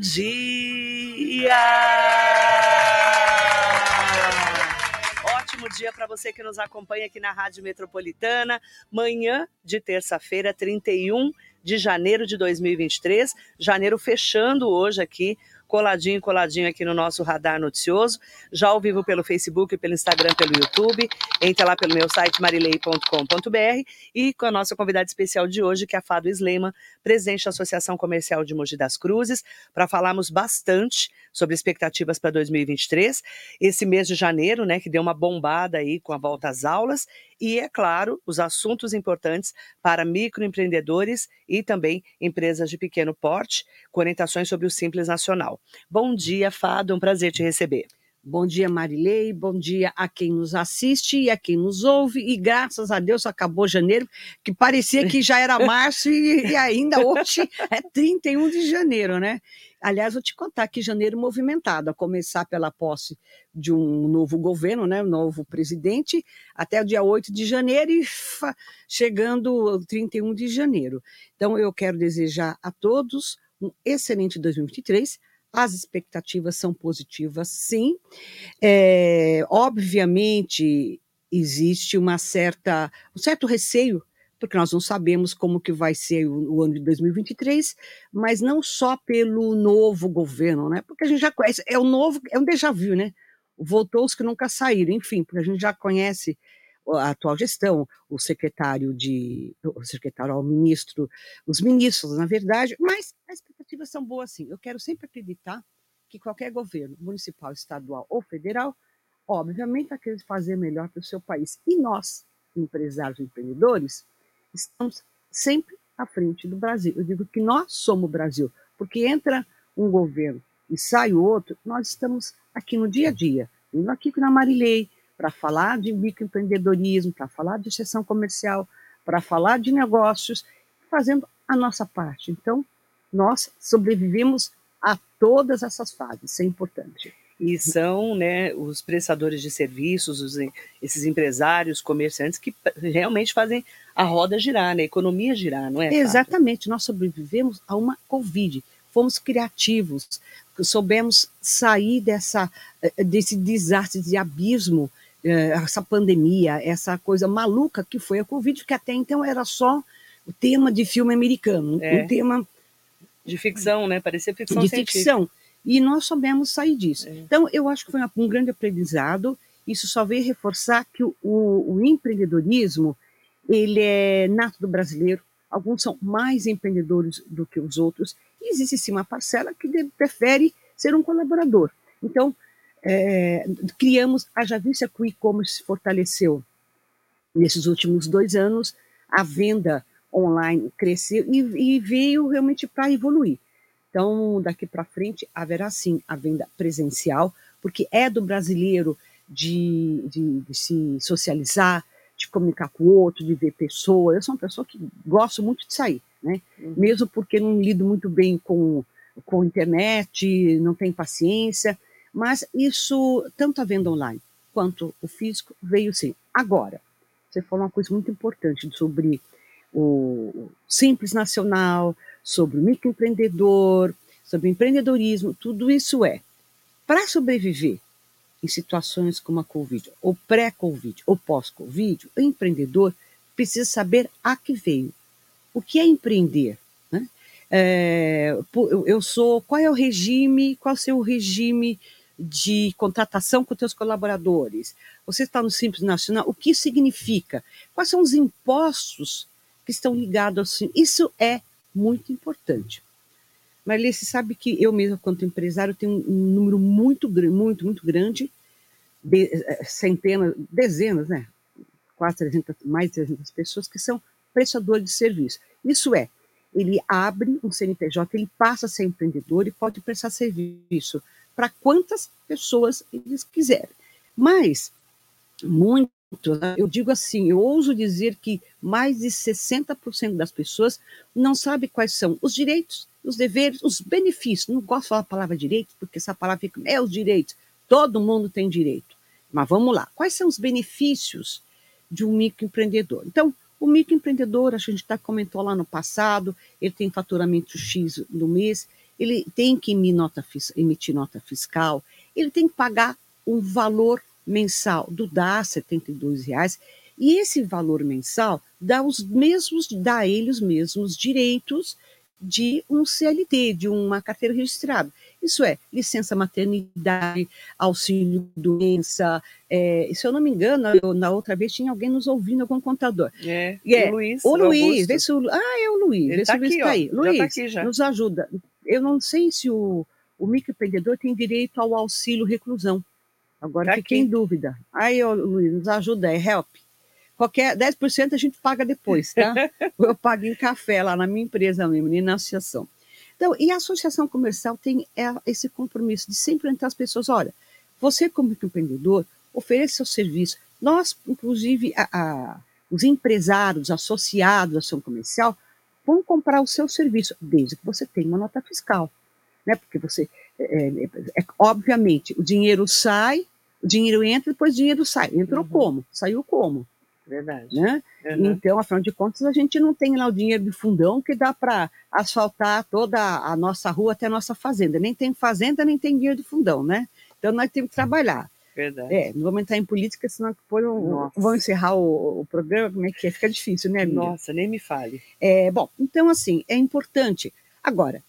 dia! Ótimo dia para você que nos acompanha aqui na Rádio Metropolitana. Manhã de terça-feira, 31 de janeiro de 2023. Janeiro fechando hoje aqui coladinho, coladinho aqui no nosso radar noticioso, já ao vivo pelo Facebook, pelo Instagram, pelo YouTube. Entre lá pelo meu site marilei.com.br e com a nossa convidada especial de hoje, que é a Fado Slema, presidente da Associação Comercial de Mogi das Cruzes, para falarmos bastante sobre expectativas para 2023. Esse mês de janeiro, né, que deu uma bombada aí com a volta às aulas e, é claro, os assuntos importantes para microempreendedores e também empresas de pequeno porte, com orientações sobre o Simples Nacional. Bom dia, Fado, um prazer te receber. Bom dia, Marilei. Bom dia a quem nos assiste e a quem nos ouve. E graças a Deus acabou janeiro, que parecia que já era março e, e ainda hoje é 31 de janeiro, né? Aliás, vou te contar que janeiro movimentado, a começar pela posse de um novo governo, né, um novo presidente, até o dia 8 de janeiro e chegando o 31 de janeiro. Então, eu quero desejar a todos um excelente 2023. As expectativas são positivas, sim. É, obviamente, existe uma certa, um certo receio porque nós não sabemos como que vai ser o, o, ano de 2023, mas não só pelo novo governo, né? Porque a gente já conhece, é o novo, é um déjà vu, né? Voltou os que nunca saíram, enfim, porque a gente já conhece a atual gestão, o secretário de, o secretário ao ministro, os ministros, na verdade, mas as expectativas são boas sim. Eu quero sempre acreditar que qualquer governo, municipal, estadual ou federal, obviamente vai querer fazer melhor para o seu país. E nós, empresários e empreendedores, estamos sempre à frente do Brasil. Eu digo que nós somos o Brasil, porque entra um governo e sai o outro, nós estamos aqui no dia a dia, indo aqui na Marilei, para falar de microempreendedorismo, para falar de exceção comercial, para falar de negócios, fazendo a nossa parte. Então, nós sobrevivemos a todas essas fases, isso é importante e são né, os prestadores de serviços, os, esses empresários, comerciantes que realmente fazem a roda girar, né, a economia girar, não é? Exatamente, nós sobrevivemos a uma Covid, fomos criativos, soubemos sair dessa, eh, desse desastre, de abismo, essa pandemia, essa coisa maluca que foi a Covid, que até então era só o tema de filme americano, é. um tema de ficção, né? Parecia ficção de científica. ficção. E nós soubemos sair disso. É. Então, eu acho que foi um grande aprendizado. Isso só veio reforçar que o, o, o empreendedorismo ele é nato do brasileiro. Alguns são mais empreendedores do que os outros. E existe sim uma parcela que prefere ser um colaborador. Então, é, criamos a Javista que o e-commerce se fortaleceu nesses últimos dois anos. A venda online cresceu e, e veio realmente para evoluir. Então, daqui para frente, haverá sim a venda presencial, porque é do brasileiro de, de, de, se socializar, de comunicar com o outro, de ver pessoas. Eu sou uma pessoa que gosto muito de sair, né? Uhum. Mesmo porque não lido muito bem com, com internet, não tenho paciência, mas isso, tanto a venda online quanto o físico, veio sim. Agora, você falou uma coisa muito importante sobre o Simples Nacional, sobre o microempreendedor, sobre o empreendedorismo, tudo isso é para sobreviver em situações como a Covid, ou pré-Covid, ou pós-Covid, o empreendedor precisa saber a que veio. O que é empreender? Né? É, eu sou. Qual é o regime? Qual é o seu regime de contratação com seus colaboradores? Você está no Simples Nacional? O que significa? Quais são os impostos que estão ligados assim. Isso é muito importante. Marilê, você sabe que eu mesma, quanto empresário, tenho um número muito, muito, muito grande, de, eh, centenas, dezenas, né? Quase 300, mais de 300 pessoas que são prestadores de serviço. Isso é, ele abre um CNPJ, ele passa a ser empreendedor e pode prestar serviço para quantas pessoas eles quiserem. Mas, muito né? eu digo assim, eu ouso dizer que mais de 60% das pessoas não sabe quais são os direitos, os deveres, os benefícios. Não gosto de falar a palavra direito, porque essa palavra fica, é os direitos. Todo mundo tem direito. Mas vamos lá, quais são os benefícios de um microempreendedor? Então, o microempreendedor, a gente já comentou lá no passado, ele tem faturamento X no mês, ele tem que emitir nota, emitir nota fiscal, ele tem que pagar um valor mensal do DAS, 72 reais, e esse valor mensal dá os mesmos, dá a ele os mesmos direitos de um CLT, de uma carteira registrada. Isso é, licença maternidade, auxílio doença. É, se eu não me engano, eu, na outra vez tinha alguém nos ouvindo, algum contador. É, é o Luiz. O, o Luiz, vê se o, ah, é o Luiz. Ele está aqui, tá aí. Luiz, tá aqui já. nos ajuda. Eu não sei se o, o microempreendedor tem direito ao auxílio reclusão. Agora tá fiquei em dúvida. Aí, Luiz, nos ajuda, é help. Qualquer 10% a gente paga depois, tá? eu pago em café lá na minha empresa mesmo, na associação. Então, e a associação comercial tem é, esse compromisso de sempre entrar as pessoas, olha, você como empreendedor, oferece seu serviço. Nós, inclusive, a, a, os empresários associados à ação comercial vão comprar o seu serviço, desde que você tenha uma nota fiscal. Né? Porque você, é, é, é obviamente, o dinheiro sai, o dinheiro entra, depois o dinheiro sai. Entrou uhum. como? Saiu como? Verdade. Né? Uhum. Então, afinal de contas, a gente não tem lá o dinheiro de fundão que dá para asfaltar toda a nossa rua até a nossa fazenda. Nem tem fazenda, nem tem dinheiro de fundão, né? Então, nós temos que trabalhar. Verdade. É, não vamos entrar em política, senão depois vão encerrar o, o, programa, como é que é? Fica difícil, né, amiga? Nossa, nem me fale. É, bom, então, assim, é importante. Agora,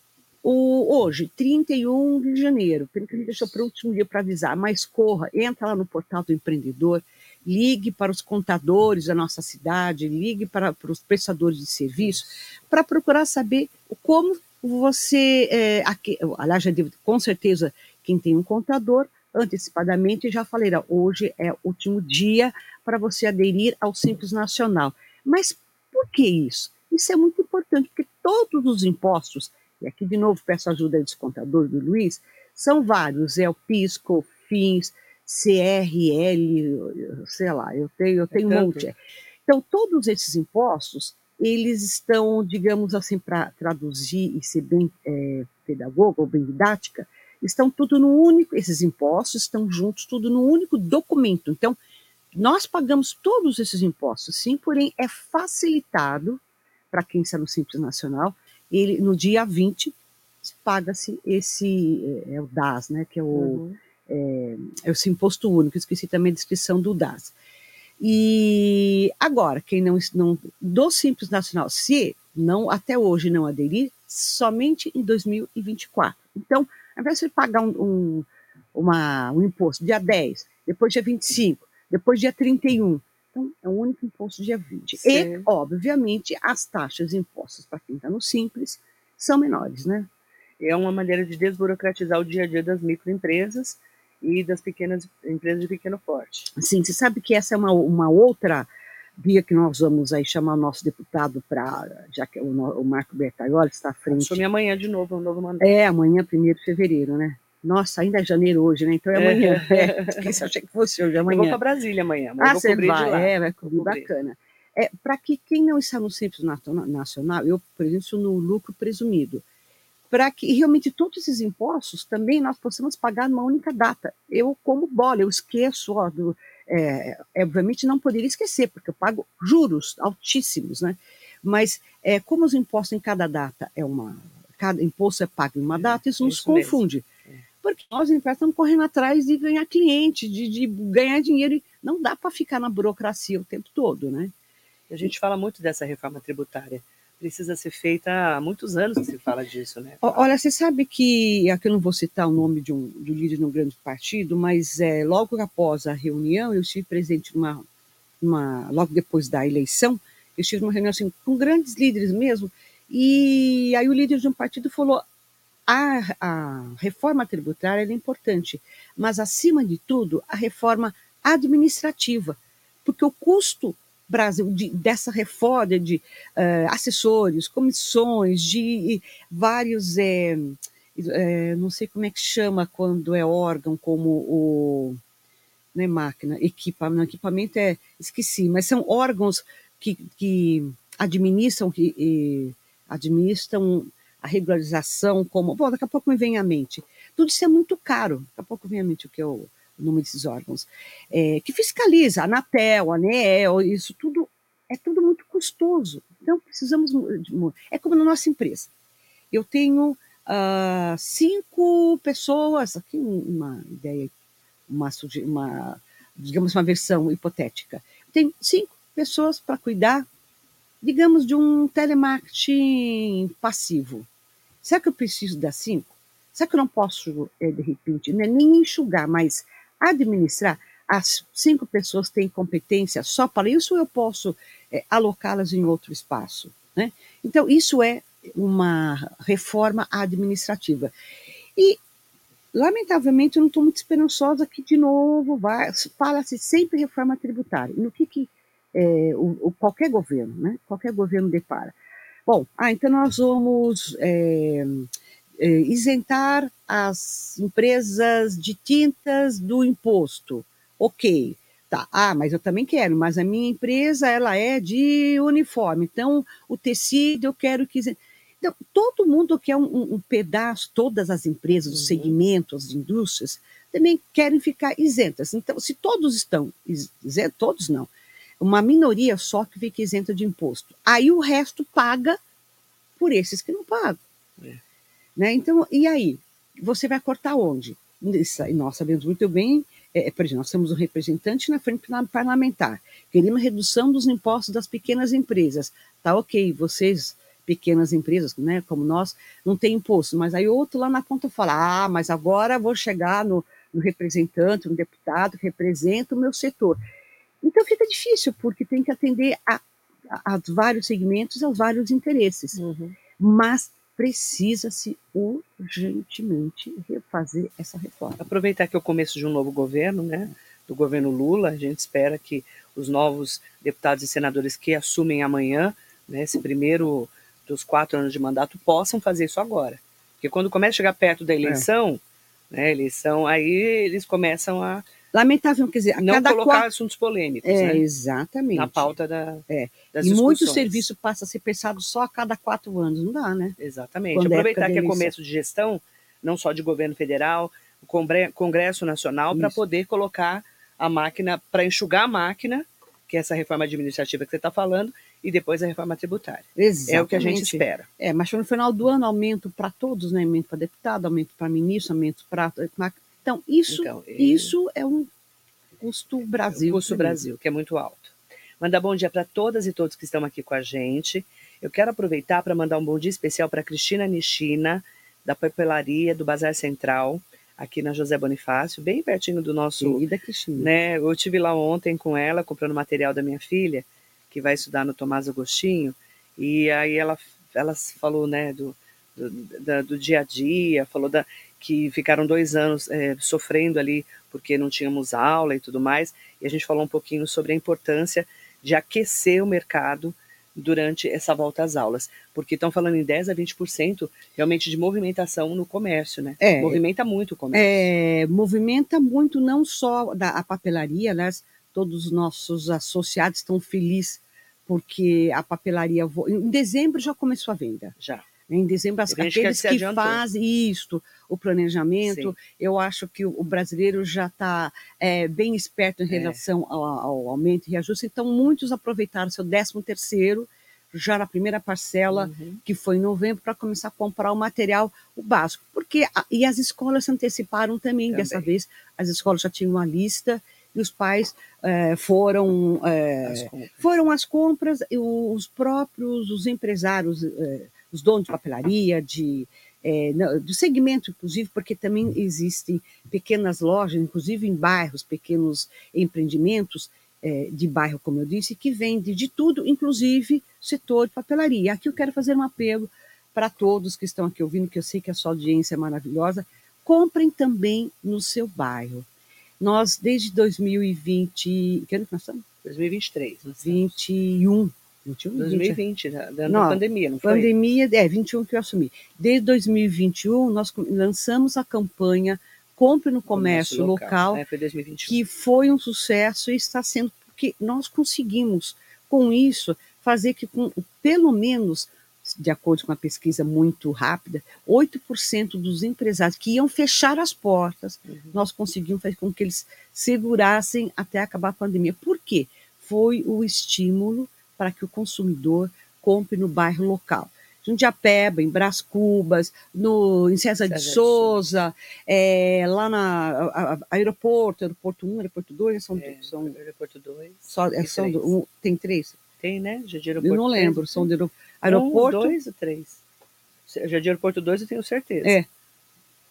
o, hoje, 31 de janeiro, pelo que a gente deixou para o último dia para avisar, mas corra, entra lá no portal do empreendedor, ligue para os contadores da nossa cidade, ligue para, para os prestadores de serviço, para procurar saber como você, é, aqui, aliás, já devo, com certeza, quem tem um contador, antecipadamente já falei, hoje é o último dia para você aderir ao Simples Nacional. Mas por que isso? Isso é muito importante, porque todos os impostos, e aqui de novo peço ajuda dos contadores do Luiz, são vários, é o PIS, COFINS, CRL, sei lá, eu tenho, eu é tenho é um monte. Então, todos esses impostos, eles estão, digamos assim, para traduzir e ser bem é, pedagoga ou bem didática, estão tudo no único, esses impostos estão juntos, tudo no único documento. Então, nós pagamos todos esses impostos, sim, porém é facilitado para quem está no Simples Nacional, ele no dia 20 paga-se esse, é, é, o DAS, né, que é o... Uhum é, é o imposto único, esqueci também a descrição do DAS. E agora, quem não, não do Simples Nacional, se não até hoje não aderir, somente em 2024. Então, ao invés de pagar um, um, uma, um imposto dia 10, depois dia 25, depois dia 31, então é o único imposto dia 20. Sim. E, obviamente, as taxas impostas para quem está no Simples são menores, né? É uma maneira de desburocratizar o dia a dia das microempresas e das pequenas empresas de pequeno porte. Sim, você sabe que essa é uma, uma outra via que nós vamos aí chamar o nosso deputado para, já que o, o Marco Bertaioli está à frente. Assume amanhã de novo, um novo mandato. É, amanhã, 1 de fevereiro, né? Nossa, ainda é janeiro hoje, né? Então é amanhã. É. É, achei que fosse hoje, amanhã. Eu vou para Brasília amanhã. Ah, você vai, é, vai cobrir, bacana. É, para que quem não está no Simples Nacional, eu, por exemplo, no lucro presumido para que realmente todos esses impostos também nós possamos pagar numa única data. Eu, como bola, eu esqueço, ó, do, é, obviamente não poderia esquecer, porque eu pago juros altíssimos, né? Mas é, como os impostos em cada data é uma, cada imposto é pago em uma é, data, isso nos isso confunde. É. Porque nós, empresas, estamos correndo atrás de ganhar cliente, de, de ganhar dinheiro, e não dá para ficar na burocracia o tempo todo, né? A gente fala muito dessa reforma tributária precisa ser feita há muitos anos que se fala disso, né? Olha, você sabe que, aqui eu não vou citar o nome de um, de líder de um grande partido, mas é, logo após a reunião, eu estive presente numa, numa, logo depois da eleição, eu estive numa reunião assim, com grandes líderes mesmo, e aí o líder de um partido falou, a, a reforma tributária é importante, mas acima de tudo, a reforma administrativa, porque o custo Brasil, de, dessa reforma de uh, assessores, comissões, de vários, é, é, não sei como é que chama quando é órgão, como o, não é máquina, equipamento, equipamento é, esqueci, mas são órgãos que, que administram, que administram a regularização, como, bom, daqui a pouco me vem à mente. Tudo isso é muito caro, daqui a pouco vem à mente o que eu nome desses órgãos, é, que fiscaliza, a Anatel, a ANEEL, isso tudo é tudo muito custoso. Então, precisamos. É como na nossa empresa. Eu tenho uh, cinco pessoas, aqui uma ideia, uma, uma, digamos, uma versão hipotética. Tem cinco pessoas para cuidar, digamos, de um telemarketing passivo. Será que eu preciso das cinco? Será que eu não posso, eh, de repente, né, nem enxugar, mas administrar? As cinco pessoas têm competência só para isso eu posso é, alocá-las em outro espaço? Né? Então, isso é uma reforma administrativa. E, lamentavelmente, eu não estou muito esperançosa que, de novo, fala-se sempre reforma tributária. No que, que é, o, o, qualquer governo, né? qualquer governo depara? Bom, ah, então nós vamos é, isentar as empresas de tintas do imposto. Ok, Tá, ah, mas eu também quero, mas a minha empresa ela é de uniforme, então o tecido eu quero que. Então, todo mundo quer um, um pedaço, todas as empresas, os uhum. segmentos, as indústrias, também querem ficar isentas. Então, se todos estão isentos, todos não, uma minoria só que fica isenta de imposto. Aí o resto paga por esses que não pagam. É. Né? Então, e aí? Você vai cortar onde? Nós sabemos muito bem é, por exemplo, nós temos um representante na frente parlamentar, queremos redução dos impostos das pequenas empresas. Tá ok, vocês, pequenas empresas, né, como nós, não tem imposto, mas aí outro lá na ponta fala, ah, mas agora vou chegar no, no representante, no deputado que representa o meu setor. Então fica difícil, porque tem que atender a, a, a vários segmentos, aos vários interesses. Uhum. Mas precisa-se urgentemente refazer essa reforma. Aproveitar que é o começo de um novo governo, né? Do governo Lula, a gente espera que os novos deputados e senadores que assumem amanhã, né, esse primeiro dos quatro anos de mandato, possam fazer isso agora. Porque quando começa a chegar perto da eleição, é. né, eleição, aí eles começam a lamentável, quer dizer, não colocar assuntos polêmicos, é, né? Exatamente. Na pauta da, é. das E muito serviço passa a ser pensado só a cada quatro anos, não dá, né? Exatamente. Quando é Aproveitar que é começo de gestão, não só de governo federal, Congresso Nacional, para poder colocar a máquina, para enxugar a máquina, que é essa reforma administrativa que você está falando, e depois a reforma tributária. Exatamente. É o que a gente espera. É, mas no final do ano, aumento para todos, né? Aumento para deputado, aumento para ministro, aumento para então, isso, então, isso é um custo Brasil. É um custo Brasil, que é muito alto. Mandar bom dia para todas e todos que estão aqui com a gente. Eu quero aproveitar para mandar um bom dia especial para Cristina Nishina, da papelaria do Bazar Central, aqui na José Bonifácio, bem pertinho do nosso. Querida Cristina. Né, eu tive lá ontem com ela, comprando material da minha filha, que vai estudar no Tomás Agostinho, e aí ela, ela falou né, do, do, do, do dia a dia, falou da que ficaram dois anos é, sofrendo ali porque não tínhamos aula e tudo mais, e a gente falou um pouquinho sobre a importância de aquecer o mercado durante essa volta às aulas, porque estão falando em 10 a 20% realmente de movimentação no comércio, né? É, movimenta muito o comércio. É, movimenta muito não só da, a papelaria, né? Todos os nossos associados estão felizes porque a papelaria em dezembro já começou a venda. Já. Em dezembro, as, aqueles que, que fazem isto, o planejamento, Sim. eu acho que o brasileiro já está é, bem esperto em é. relação é. ao, ao, aumento e reajuste, então muitos aproveitaram seu 13 terceiro já na primeira parcela, uhum. que foi em novembro, para começar a comprar o material o básico. Porque, e as escolas se anteciparam também, também. dessa vez, as escolas já tinham uma lista e os pais é, foram, é, as foram às compras, e os próprios os empresários é, os donos de papelaria, de, é, do segmento, inclusive, porque também existem pequenas lojas, inclusive em bairros, pequenos empreendimentos é, de bairro, como eu disse, que vendem de tudo, inclusive setor de papelaria. Aqui eu quero fazer um apelo para todos que estão aqui ouvindo, que eu sei que a sua audiência é maravilhosa, comprem também no seu bairro. Nós, desde 2020, que ano que nós estamos? 2023. 21. 21, 2020, da, da não, pandemia, não foi? Pandemia, é, 21 que eu assumi. Desde 2021, nós lançamos a campanha Compre no Comércio, Local, local é, foi 2021. que foi um sucesso e está sendo, porque nós conseguimos, com isso, fazer que, com, pelo menos, de acordo com a pesquisa muito rápida, 8% dos empresários que iam fechar as portas, uhum. nós conseguimos fazer com que eles segurassem até acabar a pandemia. Por quê? Foi o estímulo para que o consumidor compre no bairro local. Jundiapeba, em Brás Cubas, no, em César, César de Souza, é, lá na a, a, aeroporto, aeroporto 1, aeroporto 2, são, é, são aeroporto 2. Só, é, são um, tem três? Tem, né? Já de aeroporto Eu não lembro, 3, são de aeroporto. Um, dois ou três? Já de aeroporto 2 eu tenho certeza. É.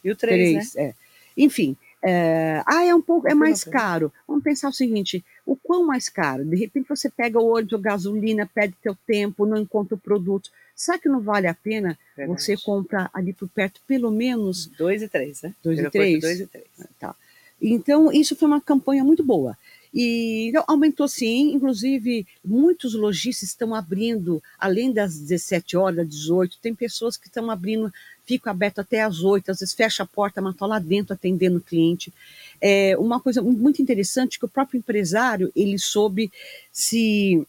E o 3, né? É. Enfim, é, ah, é um pouco, é mais caro. Vamos pensar o seguinte: o quão mais caro? De repente você pega o óleo de gasolina, perde teu tempo, não encontra o produto. Será que não vale a pena Verdade. você comprar ali por perto pelo menos dois e três, né? Dois e três. Dois e três. Tá. Então isso foi uma campanha muito boa. E então, aumentou sim, inclusive muitos lojistas estão abrindo, além das 17 horas, 18, tem pessoas que estão abrindo, ficam aberto até às 8, às vezes fecha a porta, mas está lá dentro atendendo o cliente. É uma coisa muito interessante que o próprio empresário, ele soube se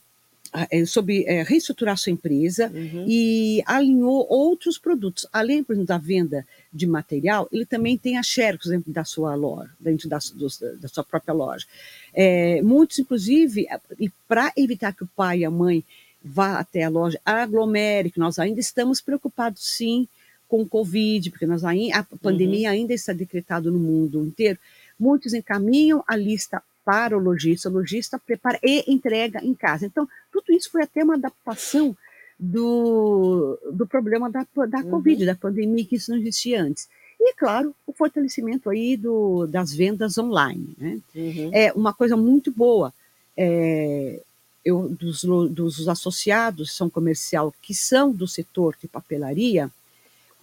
é, sobre é, reestruturar sua empresa uhum. e alinhou outros produtos. Além, por exemplo, da venda de material, ele também tem a Xerox dentro da sua loja, dentro da, do, da sua própria loja. É, muitos, inclusive, e para evitar que o pai e a mãe vá até a loja, aglomere, que nós ainda estamos preocupados, sim, com o Covid, porque nós ainda, a pandemia uhum. ainda está decretada no mundo inteiro, muitos encaminham a lista para o lojista, o lojista prepara e entrega em casa. Então, tudo isso foi até uma adaptação do, do problema da, da uhum. Covid, da pandemia, que isso não existia antes. E, claro, o fortalecimento aí do, das vendas online. Né? Uhum. É uma coisa muito boa. É, eu, dos, dos associados são comercial que são do setor de papelaria,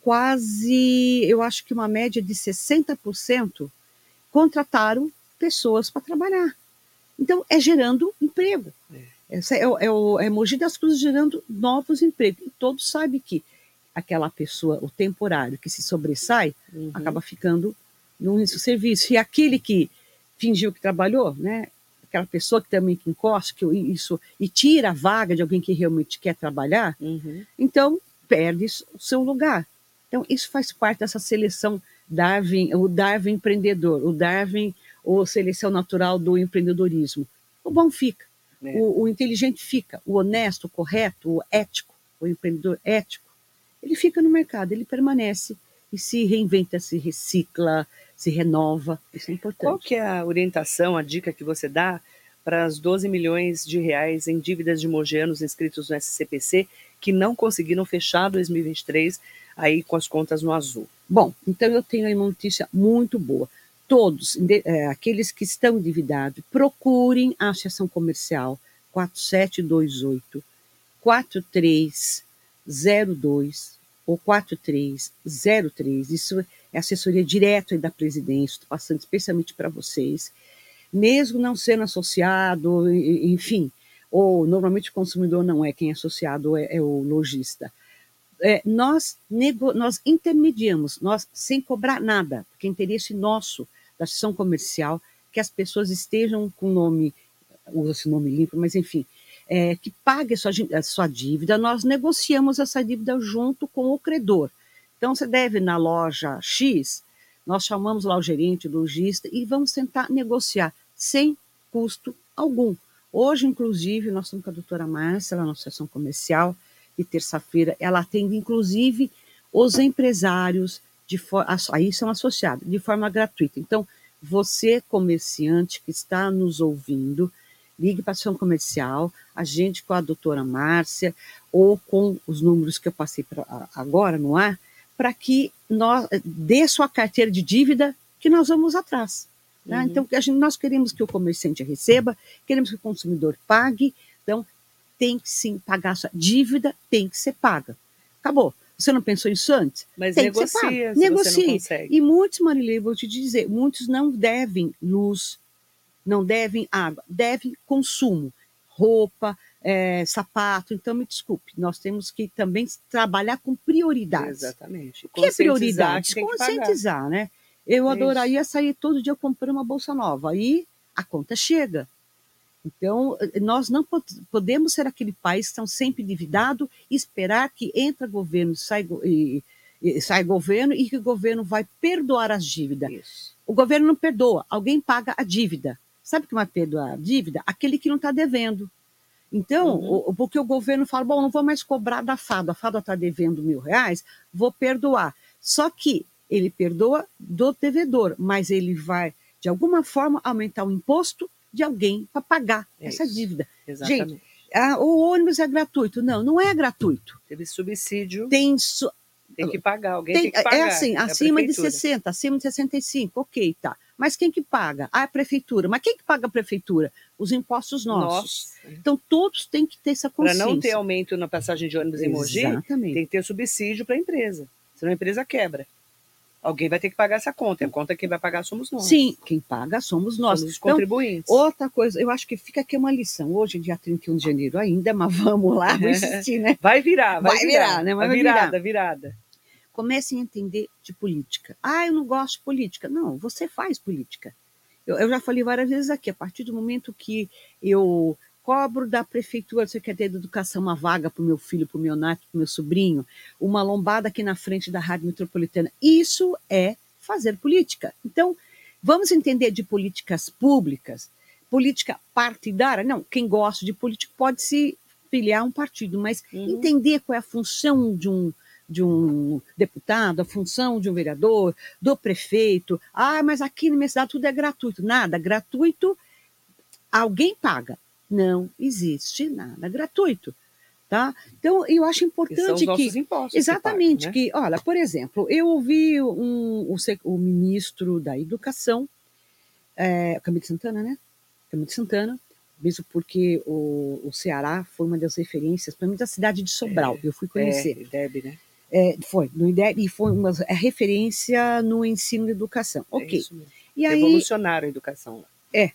quase, eu acho que uma média de 60% contrataram pessoas para trabalhar. Então, é gerando emprego. É. Essa é, é, o, é Mogi das Cruzes gerando novos empregos. E todos sabem que aquela pessoa, o temporário que se sobressai, uhum. acaba ficando no serviço. E aquele que fingiu que trabalhou, né? Aquela pessoa que também que encosta, que isso e tira a vaga de alguém que realmente quer trabalhar, uhum. então perde o seu lugar. Então isso faz parte dessa seleção Darwin, o Darwin empreendedor, o Darwin ou seleção natural do empreendedorismo. O bom fica, é. o, o, inteligente fica, o honesto, o correto, o ético, o empreendedor ético, ele fica no mercado, ele permanece e se reinventa, se recicla, se renova. Isso é importante. Qual que é a orientação, a dica que você dá para as 12 milhões de reais em dívidas de mogeanos inscritos no SCPC que não conseguiram fechar 2023 aí com as contas no azul? Bom, então eu tenho aí uma notícia muito boa todos, é, aqueles que estão endividados, procurem a Associação Comercial 4728 4302 ou 4303. Isso é assessoria direta da presidência, estou passando especialmente para vocês. Mesmo não sendo associado, enfim, ou normalmente o consumidor não é quem é associado, é, é o lojista. É, nós, nego, nós intermediamos, nós sem cobrar nada, porque é interesse nosso da ação comercial, que as pessoas estejam com o nome, usa-se nome limpo, mas enfim, é, que pague a sua, a sua dívida, nós negociamos essa dívida junto com o credor. Então, você deve na loja X, nós chamamos lá o gerente, o lojista, e vamos tentar negociar sem custo algum. Hoje, inclusive, nós estamos com a doutora Márcia, lá na Associação Comercial, e terça-feira ela atende, inclusive, os empresários, de aí são associados, de forma gratuita. Então, você, comerciante que está nos ouvindo, ligue para a ação comercial, a gente com a doutora Márcia, ou com os números que eu passei pra, agora no ar, para que nós dê sua carteira de dívida que nós vamos atrás. Né? Uhum. Então, a gente, nós queremos que o comerciante receba, queremos que o consumidor pague, então tem que sim pagar sua dívida, tem que ser paga. Acabou. Você não pensou isso antes? Mas Tem negocia, se negocie. você não. E muitos, Marilei, vou te dizer, muitos não devem luz, não devem água, devem consumo, roupa, é, sapato. Então, me desculpe, nós temos que também trabalhar com prioridades. Exatamente. O que é prioridade? Conscientizar, né? Eu é adoraria sair todo dia comprando uma bolsa nova. Aí a conta chega. Então, nós não podemos ser aquele país que estão sempre endividado e esperar que entra governo sai, e, e sai governo e que o governo vai perdoar as dívidas. Isso. O governo não perdoa, alguém paga a dívida. Sabe o que vai perdoar a dívida? Aquele que não está devendo. Então, uhum. o, porque o governo fala, bom, não vou mais cobrar da FADO, a FADO está devendo mil reais, vou perdoar. Só que ele perdoa do devedor, mas ele vai, de alguma forma, aumentar o imposto de alguém para pagar é essa dívida. Exatamente. Gente, a, o ônibus é gratuito. Não, não é gratuito. Teve subsídio. Tem, su... tem que pagar, alguém tem, tem que é pagar. É assim, é acima de 60, acima de 65, ok, tá. Mas quem que paga? Ah, a prefeitura. Mas quem que paga a prefeitura? Os impostos nossos. Nossa. Então, todos têm que ter essa consciência. Para não ter aumento na passagem de ônibus em Mogi, Exatamente. tem que ter subsídio para a empresa. Senão a empresa quebra. Alguém vai ter que pagar essa conta. A conta quem vai pagar somos nós. Sim, quem paga somos nós. Somos os contribuintes. Então, outra coisa, eu acho que fica aqui uma lição. Hoje, dia 31 de janeiro ainda, mas vamos lá, vou insistir, né? Vai virar, vai, vai virar, virar, né? Vai virada, virar. virada. Comecem a entender de política. Ah, eu não gosto de política. Não, você faz política. Eu, eu já falei várias vezes aqui, a partir do momento que eu cobro da prefeitura você quer ter de Educação uma vaga para o meu filho, para o meu neto, para o meu sobrinho, uma lombada aqui na frente da Rádio Metropolitana. Isso é fazer política. Então, vamos entender de políticas públicas, política partidária. Não, quem gosta de política pode se filiar a um partido, mas uhum. entender qual é a função de um, de um deputado, a função de um vereador, do prefeito. Ah, mas aqui na minha cidade tudo é gratuito. Nada, gratuito, alguém paga. Não existe nada gratuito. Tá? Então, eu acho importante que. exatamente, que, né? que, olha, por exemplo, eu ouvi um, o, o ministro da Educação, é, Camilo Santana, né? Camilo Santana, mesmo porque o, o Ceará foi uma das referências, para mim, da cidade de Sobral, é, eu fui conhecer. É, IDEB, né? É, foi, no IDEB, e foi uma é referência no ensino e educação. É ok. e aí, Revolucionaram a educação. É,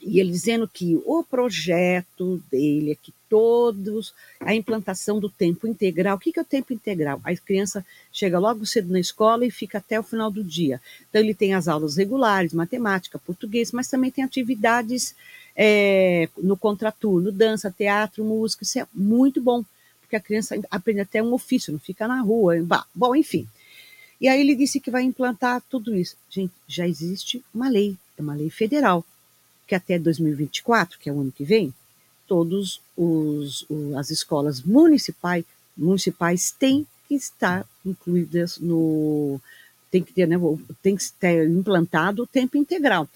e ele dizendo que o projeto dele é que todos, a implantação do tempo integral. O que é o tempo integral? A criança chega logo cedo na escola e fica até o final do dia. Então, ele tem as aulas regulares, matemática, português, mas também tem atividades é, no contraturno, dança, teatro, música. Isso é muito bom, porque a criança aprende até um ofício, não fica na rua. Bom, enfim. E aí ele disse que vai implantar tudo isso. Gente, já existe uma lei, é uma lei federal que até 2024, que é o ano que vem, todos os, as escolas municipais, municipais têm que estar incluídas no tem que ter, né, tem que ter implantado o tempo integral.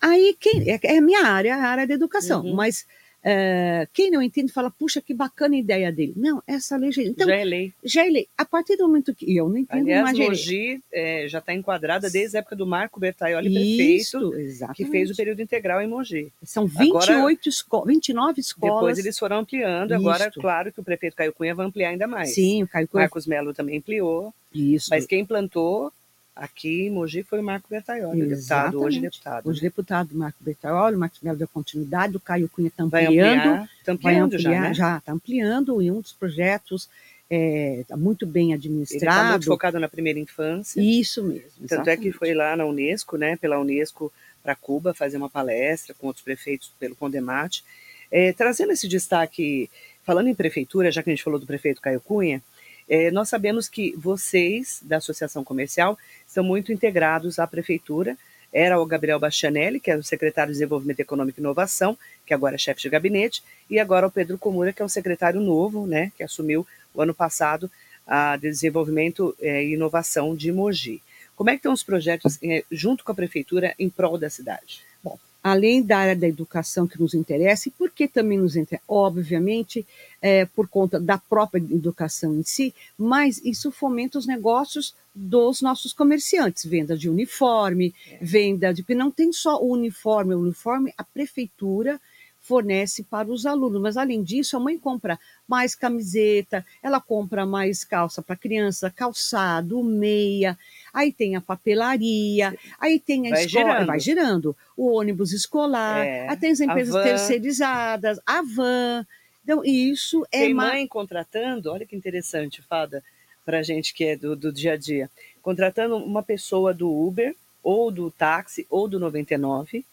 Aí quem é, é a minha área, a área da educação, uhum. mas Uh, quem não entende fala, puxa, que bacana a ideia dele. Não, essa lei já, então, já é lei. Já é lei. A partir do momento que eu não entendo Aliás, mais Mogi é, já está enquadrada desde a época do Marco Bertaioli, Isso, prefeito, exatamente. que fez o período integral em Mogi. São 28 agora, esco 29 escolas. Depois eles foram ampliando, agora, claro que o prefeito Caio Cunha vai ampliar ainda mais. Sim, o Caio Cunha. Marcos Melo também ampliou. Isso. Mas quem implantou Aqui em Mogi foi o Marco Bertaioli, deputado, hoje deputado. Hoje deputado Marco Bertaioli, o Marcos Melo deu continuidade, o Caio Cunha está ampliando. Está ampliando ampliar, já, né? Já, está ampliando e um dos projetos está é, muito bem tá administrado. Está muito focado na primeira infância. Isso mesmo. Tanto exatamente. é que foi lá na Unesco, né, pela Unesco, para Cuba, fazer uma palestra com outros prefeitos pelo Condemate, é, trazendo esse destaque, falando em prefeitura, já que a gente falou do prefeito Caio Cunha, é, nós sabemos que vocês, da Associação Comercial, estão muito integrados à Prefeitura. Era o Gabriel Bastianelli, que é o secretário de Desenvolvimento Econômico e Inovação, que agora é chefe de gabinete, e agora o Pedro Comura, que é o secretário novo, né, que assumiu o ano passado a Desenvolvimento é, e Inovação de Mogi. Como é que estão os projetos é, junto com a Prefeitura em prol da cidade? Além da área da educação que nos interessa, e por que também nos interessa? Obviamente, é, por conta da própria educação em si, mas isso fomenta os negócios dos nossos comerciantes, venda de uniforme, é. venda de. Não tem só o uniforme, o uniforme, a prefeitura fornece para os alunos. Mas, além disso, a mãe compra mais camiseta, ela compra mais calça para criança, calçado, meia, aí tem a papelaria, aí tem a vai escola, girando. vai girando, o ônibus escolar, é, aí tem as empresas terceirizadas, a van. Então, isso é. Tem mãe contratando, olha que interessante, Fada, para a gente que é do, do dia a dia, contratando uma pessoa do Uber, ou do táxi, ou do 99,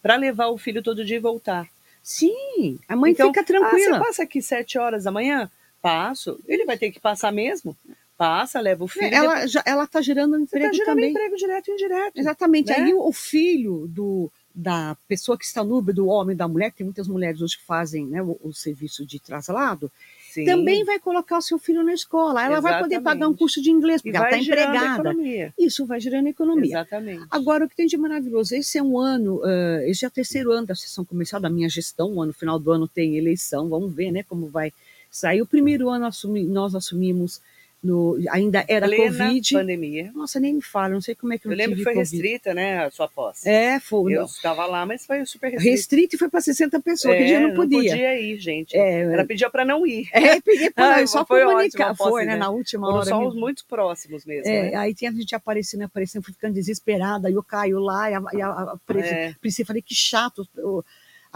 para levar o filho todo dia e voltar. Sim, a mãe então, fica tranquila. Ah, você passa aqui sete horas da manhã? Passo. Ele vai ter que passar mesmo? Passa, leva o filho. Ela já, ela está gerando um emprego tá gerando também. emprego direto e indireto. Exatamente. Né? Aí o filho do, da pessoa que está no Uber, do homem, da mulher, tem muitas mulheres hoje que fazem né, o, o serviço de traslado, Sim. também vai colocar o seu filho na escola. Ela Exatamente. vai poder pagar um curso de inglês, porque ela está empregada. Isso vai gerando economia. Exatamente. Agora, o que tem de maravilhoso, esse é um ano, uh, esse é o terceiro ano da sessão comercial da minha gestão, o ano final do ano tem eleição, vamos ver né, como vai sair. O primeiro ano assumi, nós assumimos no, ainda era Plena Covid. pandemia. Nossa, nem me fala, não sei como é que eu Eu lembro que foi COVID. restrita, né, a sua posse. É, foi. Eu estava lá, mas foi super restrita. Restrita e foi para 60 pessoas, é, que dia não podia. Não podia ir, gente. É, Ela pediu para não ir. É, pediu para não ir, só foi comunicar. Ótimo, foi, né, né, na última Foram hora. só os muito próximos mesmo. É, né? Aí tinha a gente aparecendo, aparecendo, fui ficando desesperada, aí eu caio lá, e a, e a, a, a é. princípio, falei, que chato, eu,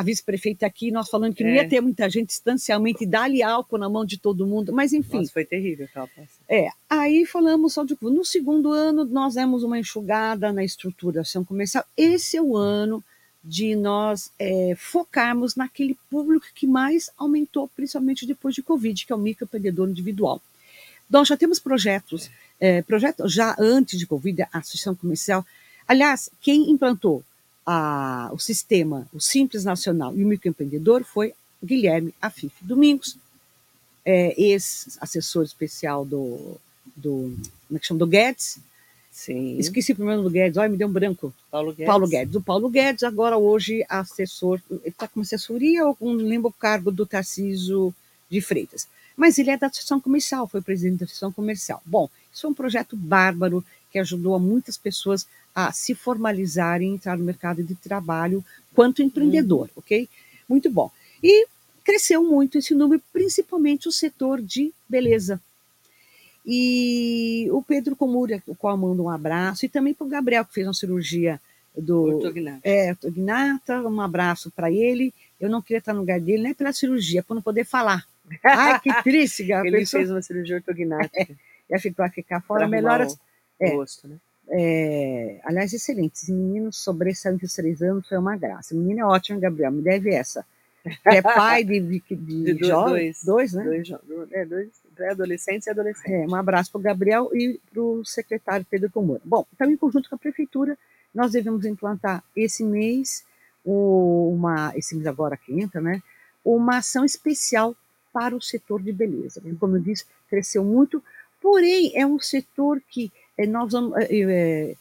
a vice-prefeita aqui, nós falando que é. não ia ter muita gente distancialmente, e dar-lhe álcool na mão de todo mundo, mas enfim. Nossa, foi terrível aquela É, aí falamos só de. No segundo ano, nós demos uma enxugada na estruturação comercial. Esse é o ano de nós é, focarmos naquele público que mais aumentou, principalmente depois de Covid, que é o microempreendedor individual. Nós já temos projetos, é, projetos já antes de Covid, a Associação Comercial. Aliás, quem implantou a, o sistema, o Simples Nacional e o microempreendedor foi Guilherme Afif Domingos, é, ex-assessor especial do, do, como é que chama, do Guedes. Sim. Esqueci o primeiro do Guedes, olha, me deu um branco. Paulo Guedes. Paulo Guedes. O Paulo Guedes, agora hoje assessor, ele está com assessoria ou com, lembra o cargo do Tarciso de Freitas. Mas ele é da Associação Comercial, foi presidente da Associação Comercial. Bom, isso é um projeto bárbaro que ajudou a muitas pessoas a se formalizarem, entrar no mercado de trabalho quanto empreendedor, uhum. ok? Muito bom. E cresceu muito esse número, principalmente o setor de beleza. E o Pedro Comura, o qual mando um abraço, e também para o Gabriel, que fez uma cirurgia do ortognata. É, ortognata, um abraço para ele. Eu não queria estar no lugar dele, nem pela cirurgia, para não poder falar. Ai, que triste, Gabriel. ele fez uma cirurgia ortognata. É, vai ficar fora. Melhor. O, é, gosto, né? É, aliás, excelente. Esse menino sobressaindo de três anos foi uma graça. O menino é ótimo, Gabriel, me deve essa. É pai de, de, de, de dois, dois, né? Dois, é, dois adolescentes e adolescentes. É, um abraço para o Gabriel e para o secretário Pedro Comoro. Bom, então, em conjunto com a prefeitura, nós devemos implantar esse mês, uma, esse mês agora que entra, né? Uma ação especial para o setor de beleza. Como eu disse, cresceu muito, porém, é um setor que é, nós vamos, é, é,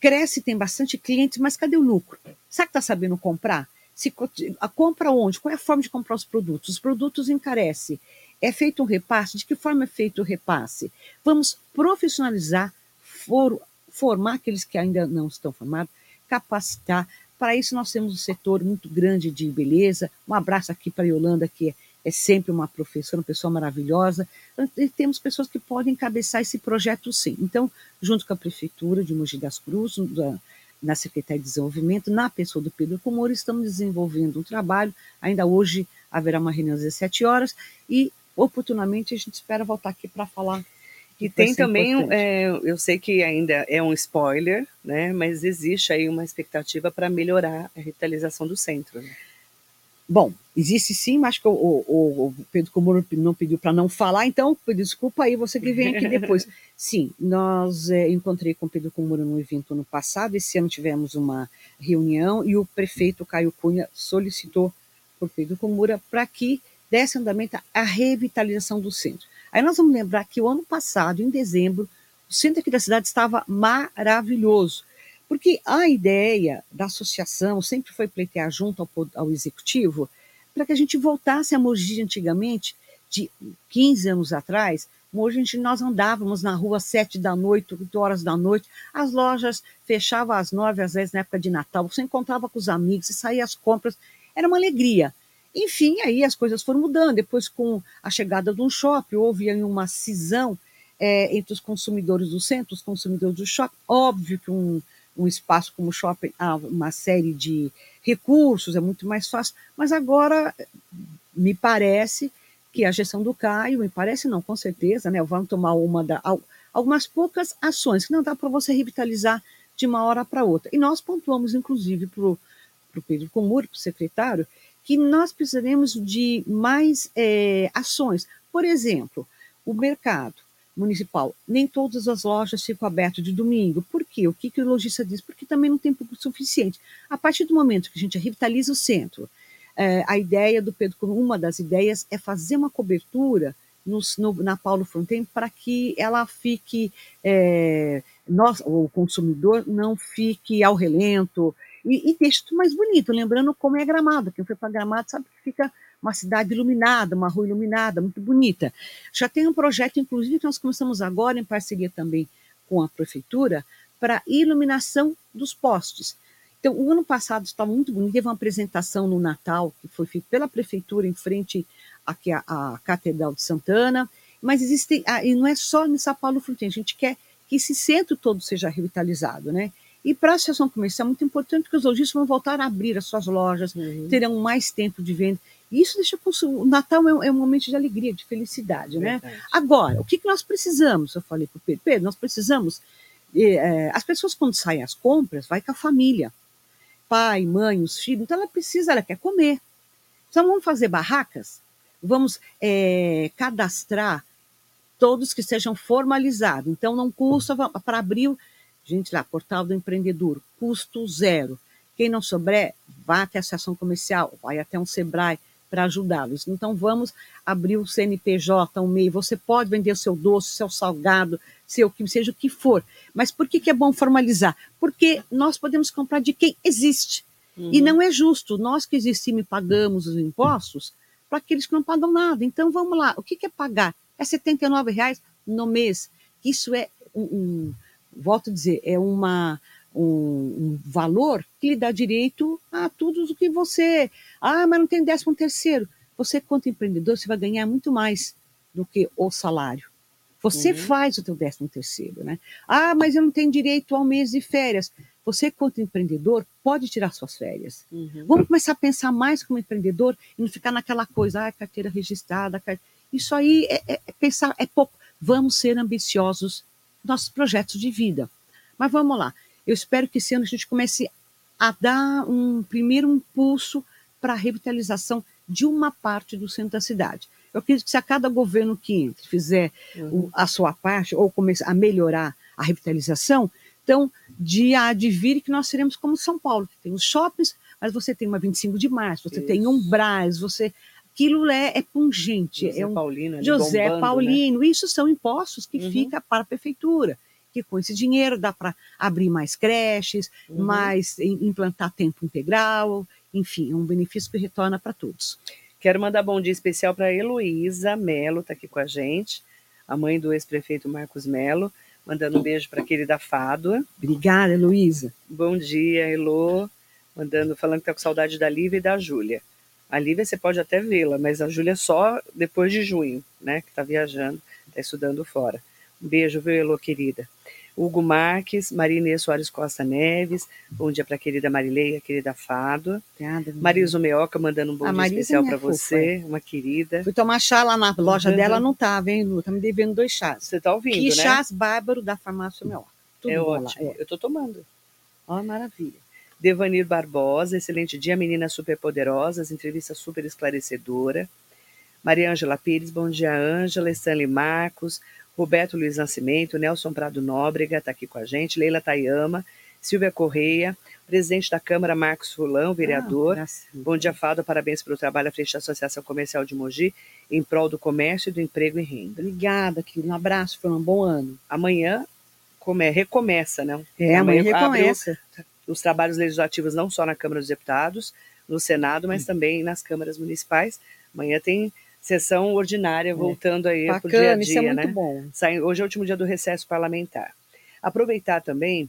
cresce, tem bastante clientes, mas cadê o lucro? Sabe que está sabendo comprar? Se, a compra onde? Qual é a forma de comprar os produtos? Os produtos encarecem. É feito um repasse? De que forma é feito o repasse? Vamos profissionalizar, for, formar aqueles que ainda não estão formados, capacitar. Para isso, nós temos um setor muito grande de beleza. Um abraço aqui para a Yolanda, que é é sempre uma professora, uma pessoa maravilhosa. E temos pessoas que podem encabeçar esse projeto sim. Então, junto com a Prefeitura de Mogi das Cruzes, da, na Secretaria de Desenvolvimento, na pessoa do Pedro Comoro, estamos desenvolvendo um trabalho. Ainda hoje haverá uma reunião às 17 horas e, oportunamente, a gente espera voltar aqui para falar. E tem também, é, eu sei que ainda é um spoiler, né, mas existe aí uma expectativa para melhorar a revitalização do centro. Né? Bom, existe sim, mas que o, o, o Pedro Comoro não pediu para não falar, então desculpa aí você que vem aqui depois. sim, nós é, encontrei com o Pedro Comoro no evento ano passado, esse ano tivemos uma reunião e o prefeito Caio Cunha solicitou por Pedro Comura para que desse andamento a revitalização do centro. Aí nós vamos lembrar que o ano passado, em dezembro, o centro aqui da cidade estava maravilhoso. Porque a ideia da associação sempre foi pleitear junto ao, ao executivo para que a gente voltasse a Mogi antigamente, de 15 anos atrás. Hoje nós andávamos na rua sete da noite, oito horas da noite, as lojas fechavam às nove, às vezes na época de Natal, você encontrava com os amigos, você saía às compras, era uma alegria. Enfim, aí as coisas foram mudando. Depois, com a chegada de um shopping, houve aí uma cisão é, entre os consumidores do centro, os consumidores do shopping. Óbvio que um, um espaço como shopping há uma série de recursos, é muito mais fácil, mas agora me parece que a gestão do Caio, me parece não, com certeza, né, vamos tomar uma da, algumas poucas ações que não dá para você revitalizar de uma hora para outra. E nós pontuamos, inclusive, para o Pedro Comuro, para o secretário, que nós precisaremos de mais é, ações. Por exemplo, o mercado municipal, nem todas as lojas ficam abertas de domingo. Por quê? O que, que o lojista diz? Porque também não tem público suficiente. A partir do momento que a gente revitaliza o centro, é, a ideia do Pedro, uma das ideias é fazer uma cobertura no, no, na Paulo Fontaine para que ela fique, é, nós, o consumidor não fique ao relento e, e deixe tudo mais bonito, lembrando como é Gramado. Quem foi para Gramado sabe que fica uma cidade iluminada, uma rua iluminada, muito bonita. Já tem um projeto, inclusive, que nós começamos agora, em parceria também com a prefeitura, para iluminação dos postes. Então, o ano passado estava muito bonito, teve uma apresentação no Natal, que foi feita pela prefeitura em frente aqui à, à Catedral de Santana, mas existem, ah, e não é só em São Paulo Frutinha, a gente quer que esse centro todo seja revitalizado, né? E para a associação comercial é muito importante que os lojistas vão voltar a abrir as suas lojas, uhum. terão mais tempo de venda. E isso deixa o Natal é um, é um, momento de alegria, de felicidade, né? Agora, o que, que nós precisamos? Eu falei para o Pedro, Pedro, nós precisamos. É, as pessoas, quando saem às compras, vai com a família. Pai, mãe, os filhos. Então, ela precisa, ela quer comer. Então, vamos fazer barracas? Vamos é, cadastrar todos que sejam formalizados. Então, não custa para abrir, gente lá, portal do empreendedor, custo zero. Quem não souber, vá até a associação comercial, vai até um Sebrae para ajudá-los. Então, vamos abrir o CNPJ, um MEI. Você pode vender o seu doce, seu salgado, seu que seja o que for. Mas por que, que é bom formalizar? Porque nós podemos comprar de quem existe. Uhum. E não é justo. Nós que existimos e pagamos os impostos para aqueles que não pagam nada. Então, vamos lá. O que, que é pagar? É R$ reais no mês. Isso é um, um volto a dizer, é uma um, um, valor que lhe dá direito a tudo o que você. Ah, mas não tem décimo terceiro. Você, quanto empreendedor, você vai ganhar muito mais do que o salário. Você uhum. faz o teu décimo terceiro, né? Ah, mas eu não tenho direito ao mês de férias. Você, quanto empreendedor, pode tirar suas férias. Uhum. Vamos começar a pensar mais como empreendedor e não ficar naquela coisa, ah, carteira registrada. Carteira... Isso aí é, é, é pensar, é pouco. Vamos ser ambiciosos nossos projetos de vida. Mas vamos lá. Eu espero que esse ano a gente comece a dar um primeiro impulso para a revitalização de uma parte do centro da cidade. Eu acredito que se a cada governo que entre fizer uhum. a sua parte ou começar a melhorar a revitalização, então de a de vir que nós seremos como São Paulo, que tem os shoppings, mas você tem uma 25 de março, você Isso. tem um Brás, você aquilo é, é pungente, José é um Paulino, José bombando, né? Paulino, né? isso são impostos que uhum. fica para a prefeitura que com esse dinheiro dá para abrir mais creches, uhum. mais implantar tempo integral, enfim, é um benefício que retorna para todos. Quero mandar bom dia especial para a Heloísa Melo, está aqui com a gente, a mãe do ex-prefeito Marcos Melo, mandando um beijo para a querida Fádua. Obrigada, Heloísa. Bom dia, Elo, mandando, falando que está com saudade da Lívia e da Júlia. A Lívia você pode até vê-la, mas a Júlia só depois de junho, né, que está viajando, está estudando fora. Um beijo, viu, Elo, querida. Hugo Marques, Maria Soares Costa Neves, bom dia para a querida Marileia, querida Fado. Marisa Meoca mandando um bom a dia Marisa especial para você, uma querida. Fui tomar chá lá na loja uhum. dela, não estava, hein, Lu? Tá me devendo dois chás. Você tá ouvindo, que né? chás bárbaro da farmácia Meoca. Tudo é ótimo, é. eu tô tomando. Ó, maravilha. Devanir Barbosa, excelente dia, meninas super poderosas, entrevista super esclarecedora. Maria Ângela Pires, bom dia, Ângela, Stanley Marcos, Roberto Luiz Nascimento, Nelson Prado Nóbrega está aqui com a gente, Leila Tayama, Silvia Correia, presidente da Câmara, Marcos Fulão, vereador. Ah, Bom dia, Fado, parabéns pelo trabalho à frente da Associação Comercial de Mogi, em prol do comércio do emprego e renda. Obrigada, querido. Um abraço, foi um bom ano. Amanhã como é, recomeça, né? É, amanhã, amanhã recomeça. Os trabalhos legislativos não só na Câmara dos Deputados, no Senado, mas hum. também nas câmaras municipais. Amanhã tem sessão ordinária, é. voltando aí para o dia a dia, isso é muito né? bom. Hoje é o último dia do recesso parlamentar. Aproveitar também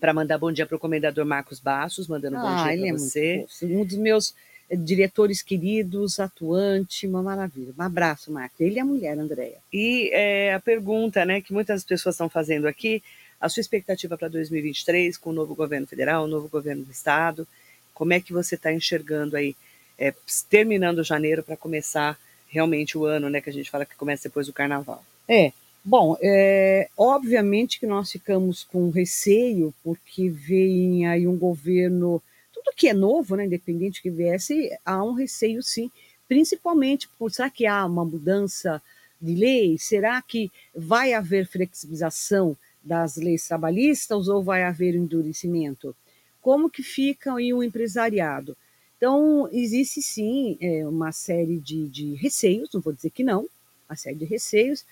para mandar bom dia para o comendador Marcos Bassos, mandando ah, bom dia para é você. um dos meus eh, diretores queridos, atuante, uma maravilha. Um abraço, Marcos. Ele e a mulher, Andréia. E é, a pergunta né, que muitas pessoas estão fazendo aqui, a sua expectativa para 2023 com o novo governo federal, o novo governo do estado, como é que você está enxergando aí é, terminando janeiro para começar realmente o ano, né? Que a gente fala que começa depois do carnaval. É. Bom, é, obviamente que nós ficamos com receio, porque vem aí um governo, tudo que é novo, né, independente que viesse, há um receio sim, principalmente por será que há uma mudança de lei? Será que vai haver flexibilização das leis trabalhistas ou vai haver endurecimento? Como que fica aí o empresariado? Então, existe sim é, uma série de, de receios, não vou dizer que não, uma série de receios,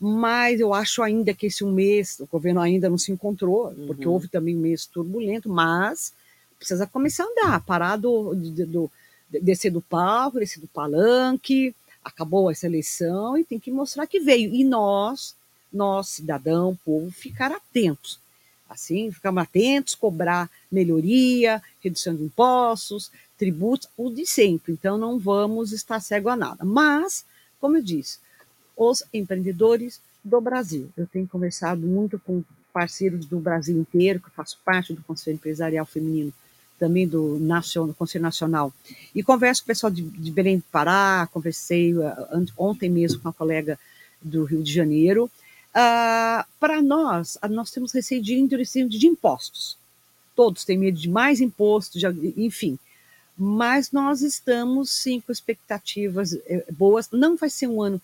mas eu acho ainda que esse um mês, o governo ainda não se encontrou, uhum. porque houve também um mês turbulento, mas precisa começar a andar, parar do, do, do descer do palco, descer do palanque, acabou essa eleição e tem que mostrar que veio. E nós, nós, cidadão, povo, ficar atentos. Assim, ficar atentos, cobrar melhoria, redução de impostos, tributos, o de sempre. Então, não vamos estar cego a nada. Mas, como eu disse, os empreendedores do Brasil. Eu tenho conversado muito com parceiros do Brasil inteiro, que eu faço parte do Conselho Empresarial Feminino, também do, nacional, Conselho Nacional. E converso com o pessoal de, de Belém do Pará, conversei uh, ontem mesmo com a colega do Rio de Janeiro. Uh, Para nós, nós temos receio de endurecimento de impostos. Todos têm medo de mais impostos, enfim. Mas nós estamos, sim, com expectativas eh, boas. Não vai ser um ano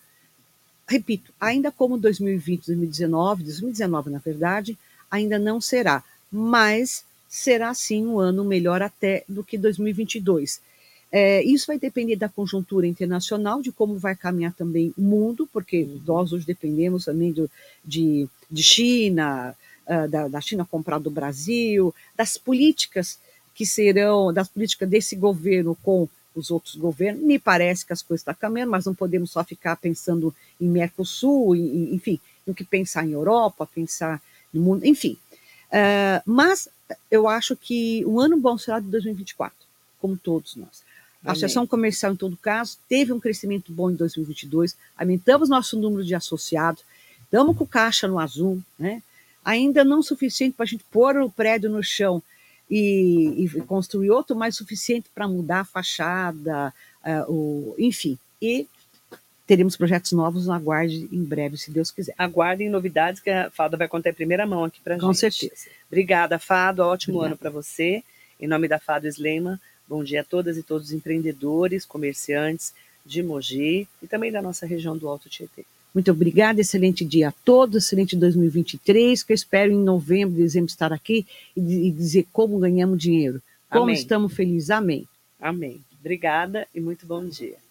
repito, ainda como 2020, 2019, 2019 na verdade, ainda não será, mas será sim um ano melhor até do que 2022. É, isso vai depender da conjuntura internacional, de como vai caminhar também o mundo, porque uhum. nós hoje dependemos também do, de, de China, uh, da, da China comprar do Brasil, das políticas que serão, das políticas desse governo com os outros governos. Me parece que as coisas estão caminhando, mas não podemos só ficar pensando em Mercosul, em, enfim, no que pensar em Europa, pensar no mundo, enfim. Uh, mas eu acho que um ano bom será de 2024, como todos nós. A Associação Comercial, em todo caso, teve um crescimento bom em 2022, aumentamos nosso número de associados, estamos com o caixa no azul, né? ainda não suficiente para a gente pôr o prédio no chão, e, e construir outro mais suficiente para mudar a fachada, uh, o, enfim. E teremos projetos novos, aguarde em breve, se Deus quiser. Aguardem novidades que a Fado vai contar em primeira mão aqui para gente. Com certeza. Obrigada, Fado. Ótimo Obrigada. ano para você. Em nome da Fado Slema, bom dia a todas e todos os empreendedores, comerciantes de Mogi e também da nossa região do Alto Tietê. Muito obrigada, excelente dia a todos, excelente 2023, que eu espero em novembro, dezembro estar aqui e, dizer como ganhamos dinheiro, como Amém. estamos felizes. Amém. Amém. Obrigada e muito bom dia.